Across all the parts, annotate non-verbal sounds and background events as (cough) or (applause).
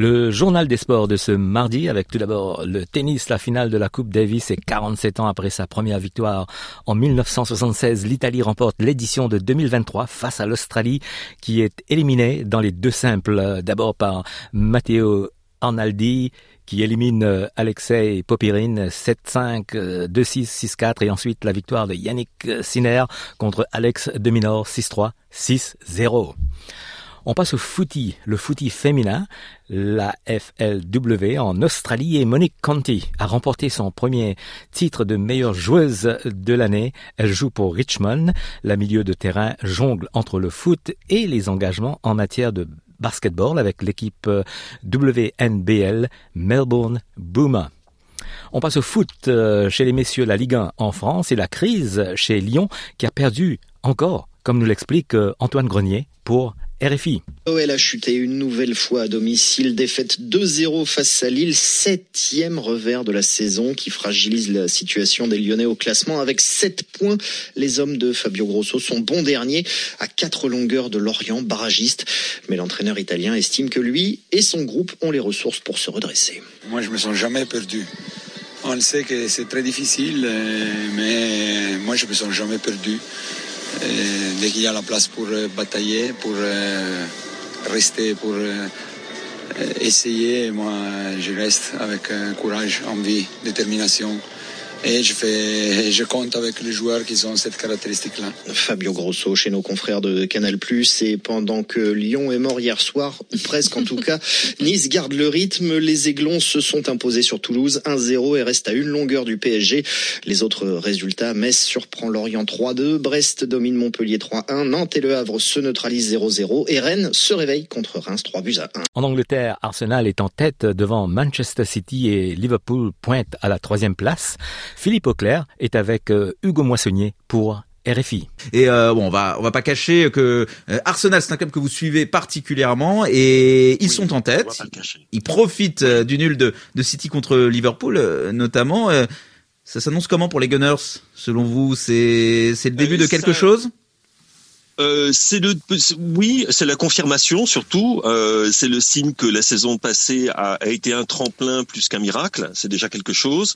Le journal des sports de ce mardi avec tout d'abord le tennis, la finale de la Coupe Davis et 47 ans après sa première victoire en 1976, l'Italie remporte l'édition de 2023 face à l'Australie qui est éliminée dans les deux simples, d'abord par Matteo Arnaldi qui élimine Alexei Popirine 7-5, 2-6, 6-4 et ensuite la victoire de Yannick Sinner contre Alex Deminor 6-3, 6-0. On passe au footy, le footy féminin, la FLW en Australie et Monique Conti a remporté son premier titre de meilleure joueuse de l'année. Elle joue pour Richmond. La milieu de terrain jongle entre le foot et les engagements en matière de basketball avec l'équipe WNBL Melbourne Boomer. On passe au foot euh, chez les messieurs la Ligue 1 en France et la crise chez Lyon qui a perdu encore, comme nous l'explique euh, Antoine Grenier, pour RFI. OL a chuté une nouvelle fois à domicile, défaite 2-0 face à Lille, septième revers de la saison qui fragilise la situation des Lyonnais au classement. Avec 7 points, les hommes de Fabio Grosso sont bons derniers à quatre longueurs de Lorient, barragiste. Mais l'entraîneur italien estime que lui et son groupe ont les ressources pour se redresser. Moi, je me sens jamais perdu. On le sait que c'est très difficile, mais moi, je me sens jamais perdu dès qu'il y a la place pour euh, batailler, pour euh, rester, pour euh, essayer, moi je reste avec courage, envie, détermination. Et je, fais, je compte avec les joueurs qui ont cette caractéristique-là. Fabio Grosso chez nos confrères de Canal+. Et pendant que Lyon est mort hier soir, ou presque en tout cas, (laughs) Nice garde le rythme. Les Aiglons se sont imposés sur Toulouse 1-0 et restent à une longueur du PSG. Les autres résultats, Metz surprend Lorient 3-2, Brest domine Montpellier 3-1, Nantes et Le Havre se neutralisent 0-0 et Rennes se réveille contre Reims 3 buts à 1. En Angleterre, Arsenal est en tête devant Manchester City et Liverpool pointe à la troisième place. Philippe Auclair est avec euh, Hugo Moissonnier pour RFI. Et euh, bon, on va on va pas cacher que euh, Arsenal c'est un club que vous suivez particulièrement et ils sont en tête. Ils profitent du nul de, de City contre Liverpool notamment. ça s'annonce comment pour les Gunners? Selon vous C'est c'est le début de quelque chose? Euh, c'est le, oui, c'est la confirmation surtout. Euh, c'est le signe que la saison passée a, a été un tremplin plus qu'un miracle. C'est déjà quelque chose.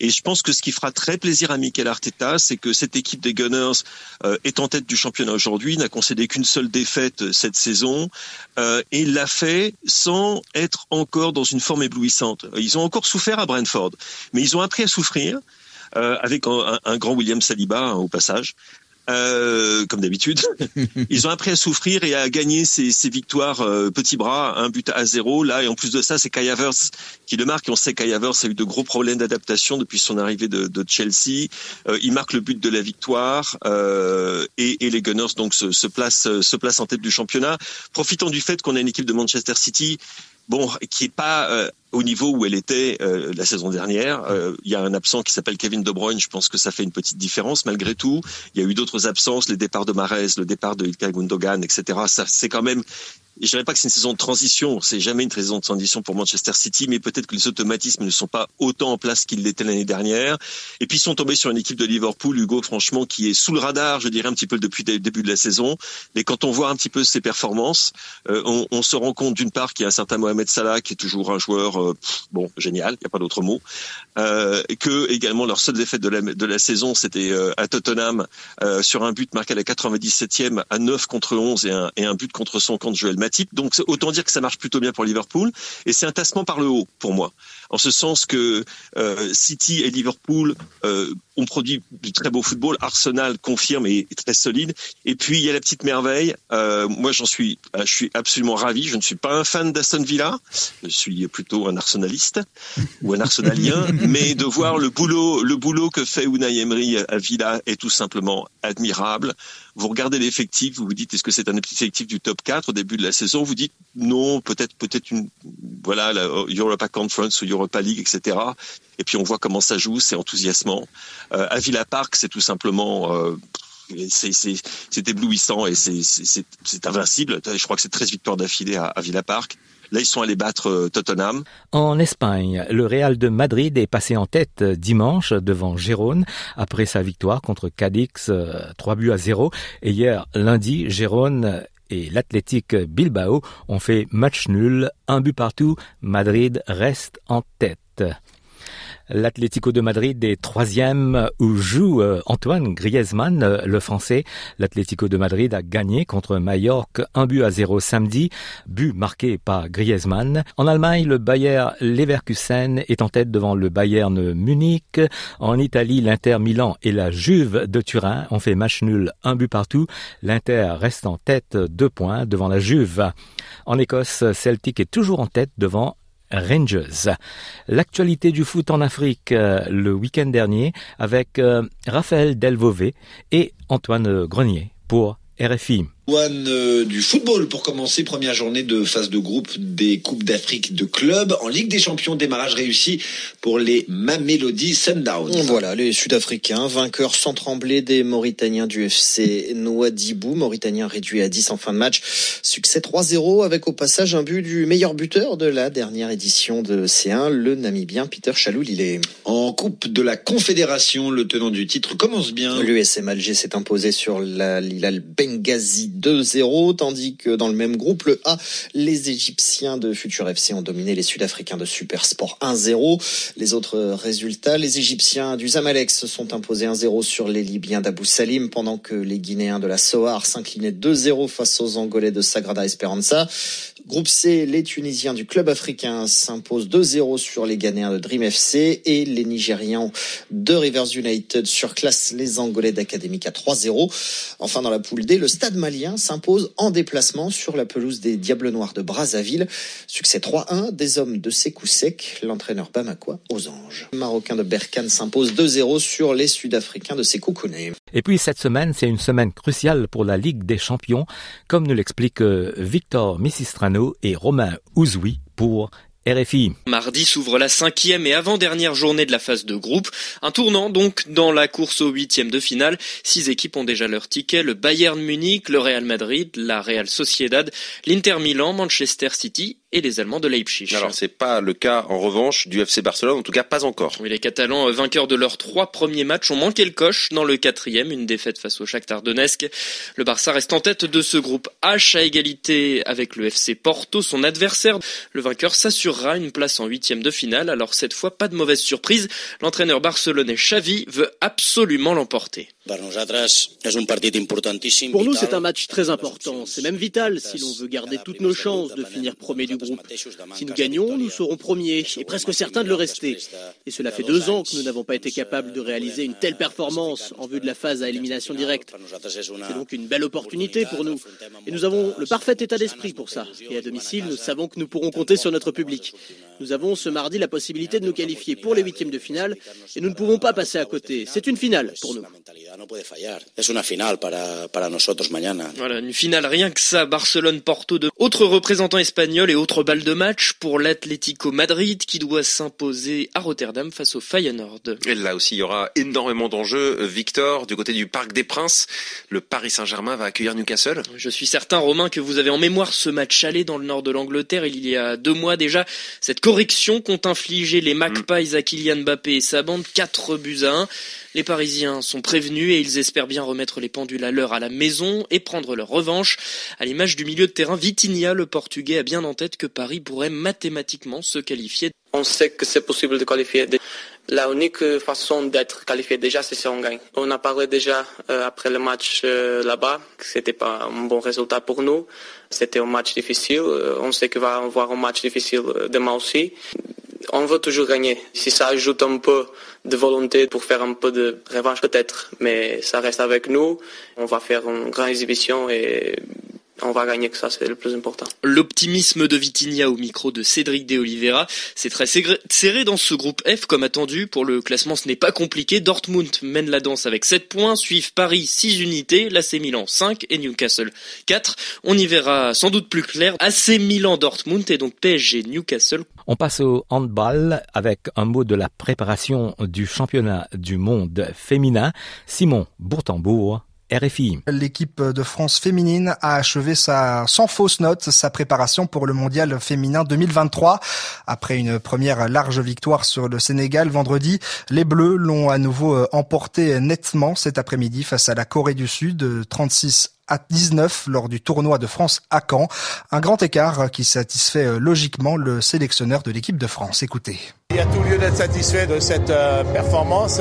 Et je pense que ce qui fera très plaisir à Mikel Arteta, c'est que cette équipe des Gunners euh, est en tête du championnat aujourd'hui, n'a concédé qu'une seule défaite cette saison euh, et l'a fait sans être encore dans une forme éblouissante. Ils ont encore souffert à Brentford, mais ils ont appris à souffrir. Euh, avec un, un, grand William Saliba hein, au passage, euh, comme d'habitude. (laughs) Ils ont appris à souffrir et à gagner ces, ces victoires euh, petits bras, un but à zéro. Là, et en plus de ça, c'est Kai Havertz qui le marque. Et on sait Kai Havertz a eu de gros problèmes d'adaptation depuis son arrivée de, de Chelsea. Euh, il marque le but de la victoire euh, et, et, les Gunners donc se, se placent se placent en tête du championnat. Profitant du fait qu'on a une équipe de Manchester City bon, qui est pas euh, au niveau où elle était euh, la saison dernière. Euh, il y a un absent qui s'appelle Kevin De Bruyne. Je pense que ça fait une petite différence malgré tout. Il y a eu d'autres absences, les départs de Mares, le départ de Ilkay Gundogan, etc. Ça, c'est quand même je dirais pas que c'est une saison de transition, c'est jamais une saison de transition pour Manchester City, mais peut-être que les automatismes ne sont pas autant en place qu'ils l'étaient l'année dernière. Et puis ils sont tombés sur une équipe de Liverpool, Hugo, franchement, qui est sous le radar, je dirais un petit peu depuis le début de la saison. Mais quand on voit un petit peu ses performances, euh, on, se rend compte d'une part qu'il y a un certain Mohamed Salah qui est toujours un joueur euh, bon génial, il n'y a pas d'autre mot, euh, que également leur seule défaite de la, saison, c'était euh, à Tottenham sur un but marqué à la 97e à 9 contre 11 et un, et un but contre son camp de Joel Donc autant dire que ça marche plutôt bien pour Liverpool. Et c'est un tassement par le haut pour moi. En ce sens que euh, City et Liverpool euh, ont produit du très beau football. Arsenal confirme et est très solide. Et puis il y a la petite merveille. Euh, moi j'en suis, je suis absolument ravi. Je ne suis pas un fan d'Aston Villa. Je suis plutôt un arsenaliste ou un arsenalien. (laughs) mais de voir le boulot, le boulot que fait Unai Emery à Villa est tout simplement admirable. Vous regardez l'effectif, vous vous dites est-ce que c'est un effectif du top 4 au début de la saison? Vous dites non, peut-être peut-être une voilà la Europa Conference ou Europa League, etc. Et puis on voit comment ça joue, c'est enthousiasmant. Euh, à Villa Park, c'est tout simplement euh, c'est éblouissant et c'est invincible. Je crois que c'est 13 victoires d'affilée à, à Villa Park. Là, ils sont allés battre euh, Tottenham. En Espagne, le Real de Madrid est passé en tête dimanche devant Gérone après sa victoire contre Cadix 3 euh, buts à 0. Et hier, lundi, Gérone et l'Athletic Bilbao ont fait match nul, un but partout. Madrid reste en tête. L'Atlético de Madrid est troisième où joue euh, Antoine Griezmann, euh, le français. L'Atlético de Madrid a gagné contre Mallorca un but à zéro samedi, but marqué par Griezmann. En Allemagne, le Bayer Leverkusen est en tête devant le Bayern Munich. En Italie, l'Inter Milan et la Juve de Turin ont fait match nul un but partout. L'Inter reste en tête deux points devant la Juve. En Écosse, Celtic est toujours en tête devant Rangers. L'actualité du foot en Afrique euh, le week-end dernier avec euh, Raphaël Delvové et Antoine Grenier pour RFI. One euh, du football pour commencer, première journée de phase de groupe des Coupes d'Afrique de clubs en Ligue des Champions, démarrage réussi pour les Mamelody Sundowns. Voilà, les Sud-Africains, vainqueurs sans trembler des Mauritaniens du FC Nouadhibou, Mauritaniens réduits à 10 en fin de match. Succès 3-0 avec au passage un but du meilleur buteur de la dernière édition de C1, le Namibien Peter Chalou-Lillet. En Coupe de la Confédération, le tenant du titre commence bien. L'USM Alger s'est imposé sur la Lilal Benghazi 2-0, tandis que dans le même groupe, le A, les Égyptiens de Futur FC ont dominé les Sud-Africains de Super Sport 1-0. Les autres résultats, les Égyptiens du Zamalek se sont imposés 1-0 sur les Libyens d'Abou Salim, pendant que les Guinéens de la Sohar s'inclinaient 2-0 face aux Angolais de Sagrada Esperanza. Groupe C, les Tunisiens du club africain s'imposent 2-0 sur les Ghanéens de Dream FC et les Nigérians de Rivers United surclassent les Angolais d'Académique à 3-0. Enfin, dans la poule D, le Stade malien s'impose en déplacement sur la pelouse des Diables Noirs de Brazzaville. Succès 3-1 des hommes de Sekou Sek, l'entraîneur bamakois aux anges. Le Marocain de Berkane s'impose 2-0 sur les Sud-Africains de Sekou Kouné. Et puis cette semaine, c'est une semaine cruciale pour la Ligue des Champions, comme nous l'explique euh, Victor Missistrano Mardi s'ouvre la cinquième et avant-dernière journée de la phase de groupe. Un tournant donc dans la course au huitième de finale. Six équipes ont déjà leur ticket. Le Bayern Munich, le Real Madrid, la Real Sociedad, l'Inter Milan, Manchester City et les Allemands de Leipzig. Alors c'est pas le cas en revanche du FC Barcelone, en tout cas pas encore. Oui, les Catalans, euh, vainqueurs de leurs trois premiers matchs, ont manqué le coche dans le quatrième, une défaite face au Shakhtar Donetsk. Le Barça reste en tête de ce groupe H à égalité avec le FC Porto, son adversaire. Le vainqueur s'assurera une place en huitième de finale. Alors cette fois, pas de mauvaise surprise. L'entraîneur barcelonais Xavi veut absolument l'emporter. Pour nous, c'est un match très important. C'est même vital si l'on veut garder toutes nos chances de finir premier du groupe. Si nous gagnons, nous serons premiers et presque certains de le rester. Et cela fait deux ans que nous n'avons pas été capables de réaliser une telle performance en vue de la phase à élimination directe. C'est donc une belle opportunité pour nous. Et nous avons le parfait état d'esprit pour ça. Et à domicile, nous savons que nous pourrons compter sur notre public. Nous avons ce mardi la possibilité de nous qualifier pour les huitièmes de finale et nous ne pouvons pas passer à côté. C'est une finale pour nous. Voilà, une finale rien que ça. Barcelone-Porto de autres représentants espagnols et autres balles de match pour l'Atlético Madrid qui doit s'imposer à Rotterdam face au Feyenoord. Et là aussi, il y aura énormément d'enjeux. Victor, du côté du Parc des Princes, le Paris Saint-Germain va accueillir Newcastle. Je suis certain, Romain, que vous avez en mémoire ce match aller dans le nord de l'Angleterre il y a deux mois déjà. Cette correction qu'ont infligé les Magpies à Kylian Mbappé et sa bande, 4 buts à 1. Les Parisiens sont prévenus et ils espèrent bien remettre les pendules à l'heure à la maison et prendre leur revanche. À l'image du milieu de terrain, Vitinha, le Portugais, a bien en tête que Paris pourrait mathématiquement se qualifier. On sait que c'est possible de qualifier. La unique façon d'être qualifié déjà, c'est si on gagne. On a parlé déjà euh, après le match euh, là-bas que c'était pas un bon résultat pour nous. C'était un match difficile. Euh, on sait qu'il va avoir un match difficile demain aussi. On veut toujours gagner. Si ça ajoute un peu de volonté pour faire un peu de revanche peut-être, mais ça reste avec nous. On va faire une grande exhibition et on va gagner que ça, c'est le plus important. L'optimisme de Vitinha au micro de Cédric De Oliveira, c'est très serré dans ce groupe F comme attendu. Pour le classement, ce n'est pas compliqué. Dortmund mène la danse avec 7 points, suivent Paris 6 unités, l'AC Milan 5 et Newcastle 4. On y verra sans doute plus clair. AC Milan Dortmund et donc PSG Newcastle. On passe au handball avec un mot de la préparation du championnat du monde féminin. Simon Bourtambourg RFI. L'équipe de France féminine a achevé sa, sans fausse note sa préparation pour le mondial féminin 2023. Après une première large victoire sur le Sénégal vendredi, les Bleus l'ont à nouveau euh, emporté nettement cet après-midi face à la Corée du Sud, 36 à 19 lors du tournoi de France à Caen. Un grand écart qui satisfait euh, logiquement le sélectionneur de l'équipe de France. Écoutez. Il y a tout lieu d'être satisfait de cette euh, performance.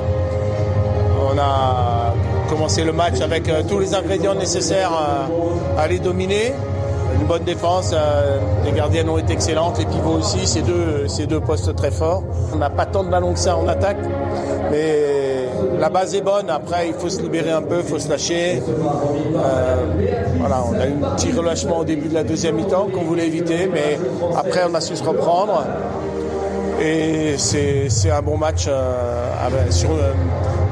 On a commencé le match avec euh, tous les ingrédients nécessaires à les dominer. Une bonne défense, les gardiennes ont été excellentes, les pivots aussi, ces deux, ces deux postes très forts. On n'a pas tant de ballons que ça en attaque, mais la base est bonne. Après, il faut se libérer un peu, il faut se lâcher. Euh, voilà, on a eu un petit relâchement au début de la deuxième mi-temps qu'on voulait éviter, mais après, on a su se reprendre. Et c'est un bon match. Euh, sur, euh,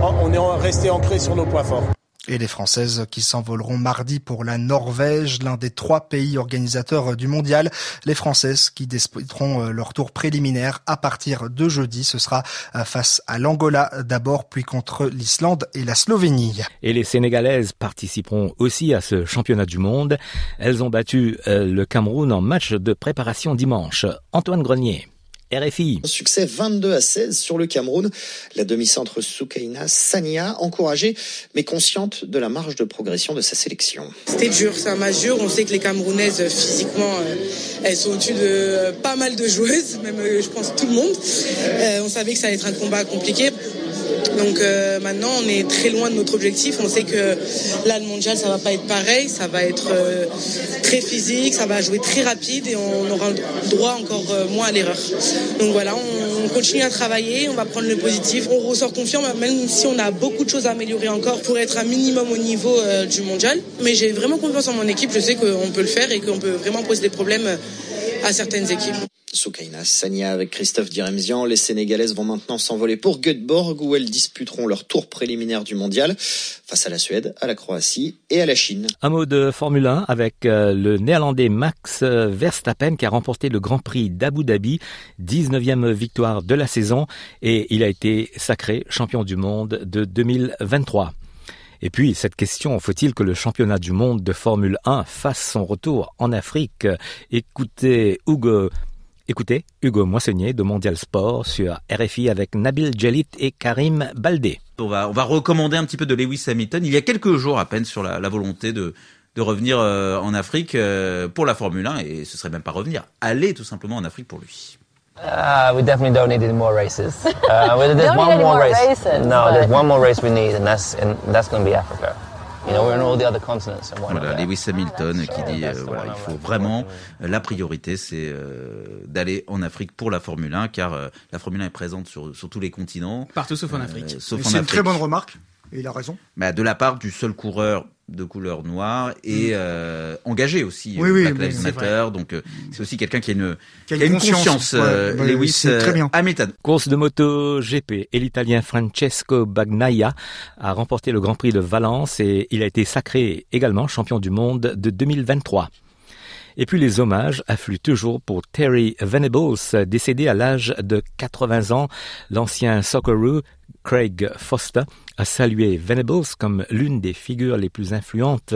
on est resté ancré sur nos points forts et les Françaises qui s'envoleront mardi pour la Norvège, l'un des trois pays organisateurs du mondial. Les Françaises qui disputeront euh, leur tour préliminaire à partir de jeudi. Ce sera euh, face à l'Angola d'abord, puis contre l'Islande et la Slovénie. Et les Sénégalaises participeront aussi à ce championnat du monde. Elles ont battu euh, le Cameroun en match de préparation dimanche. Antoine Grenier. RFI. Succès 22 à 16 sur le Cameroun. La demi-centre Soukaina Sania, encouragée mais consciente de la marge de progression de sa sélection. C'était dur, c'est un match dur. On sait que les Camerounaises, physiquement, euh, elles sont au-dessus de euh, pas mal de joueuses, même euh, je pense tout le monde. On savait que ça allait être un combat compliqué. Donc euh, maintenant, on est très loin de notre objectif. On sait que là, le mondial, ça va pas être pareil. Ça va être euh, très physique, ça va jouer très rapide et on aura droit encore euh, moins à l'erreur. Donc voilà, on, continue à travailler, on va prendre le positif. On ressort confiant, même si on a beaucoup de choses à améliorer encore pour être un minimum au niveau du mondial. Mais j'ai vraiment confiance en mon équipe. Je sais qu'on peut le faire et qu'on peut vraiment poser des problèmes à certaines équipes. Soukaina Sania avec Christophe Diremzian. Les Sénégalaises vont maintenant s'envoler pour Göteborg où elles disputeront leur tour préliminaire du mondial face à la Suède, à la Croatie et à la Chine. Un mot de Formule 1 avec euh, le néerlandais Max Verstappen qui a remporté le Grand Prix d'Abu Dhabi, 19e victoire de la saison et il a été sacré champion du monde de 2023. Et puis, cette question, faut-il que le championnat du monde de Formule 1 fasse son retour en Afrique? Écoutez Hugo Écoutez Hugo Moissonnier de Mondial Sport sur RFI avec Nabil Djalit et Karim Baldé. On va, on va recommander un petit peu de Lewis Hamilton. Il y a quelques jours à peine sur la, volonté de, de revenir euh, en Afrique euh, pour la Formule 1 et ce serait même pas revenir, aller tout simplement en Afrique pour lui. Uh, we definitely don't need any more races. (laughs) Uh, there's one more race. Races, no, there's one more race we need, and that's and that's going to be Africa. Voilà, Lewis Hamilton qui dit euh, voilà, il faut vraiment euh, la priorité c'est euh, d'aller en Afrique pour la Formule 1 car la Formule 1 est présente sur, sur tous les continents. Partout sauf en Afrique. C'est une très bonne remarque et il a raison. Bah, de la part du seul coureur de couleur noire et mm. euh, engagé aussi oui, oui, donc euh, c'est aussi quelqu'un qui a une qui a, une, conscience, euh, Lewis très bien. Hamilton course de moto GP et l'italien Francesco Bagnaia a remporté le Grand Prix de Valence et il a été sacré également champion du monde de 2023 et puis les hommages affluent toujours pour Terry Venables, décédé à l'âge de 80 ans. L'ancien Socceroo Craig Foster a salué Venables comme l'une des figures les plus influentes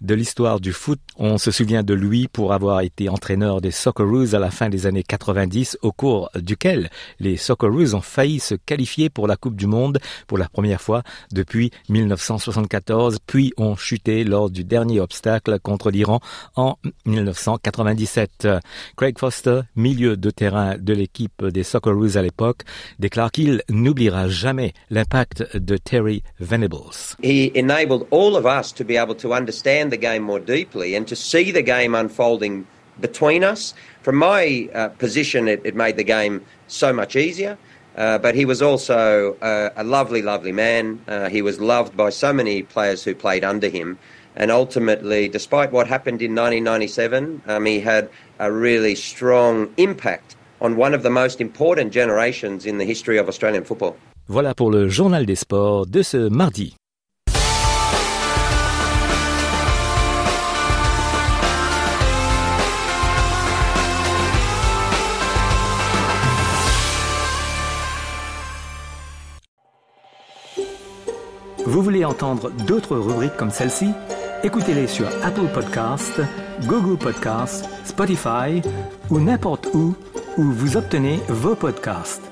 de l'histoire du foot. On se souvient de lui pour avoir été entraîneur des Socceroos à la fin des années 90, au cours duquel les Socceroos ont failli se qualifier pour la Coupe du Monde pour la première fois depuis 1974, puis ont chuté lors du dernier obstacle contre l'Iran en 1997. Craig Foster, milieu de terrain de l'équipe des Socceroos à l'époque, déclare qu'il n'oubliera jamais l'impact de Terry Venables. He enabled all of us to be able to understand the game more deeply and to see the game unfolding between us. From my uh, position, it, it, made the game so much easier. Uh, but he was also uh, a lovely, lovely man. Uh, he was loved by so many players who played under him. And ultimately, despite what happened in 1997, um, he had a really strong impact on one of the most important generations in the history of Australian football. Voilà pour le journal des sports de ce mardi. Vous voulez entendre d'autres rubriques comme celle-ci? Écoutez-les sur Apple Podcasts, Google Podcasts, Spotify ou n'importe où où vous obtenez vos podcasts.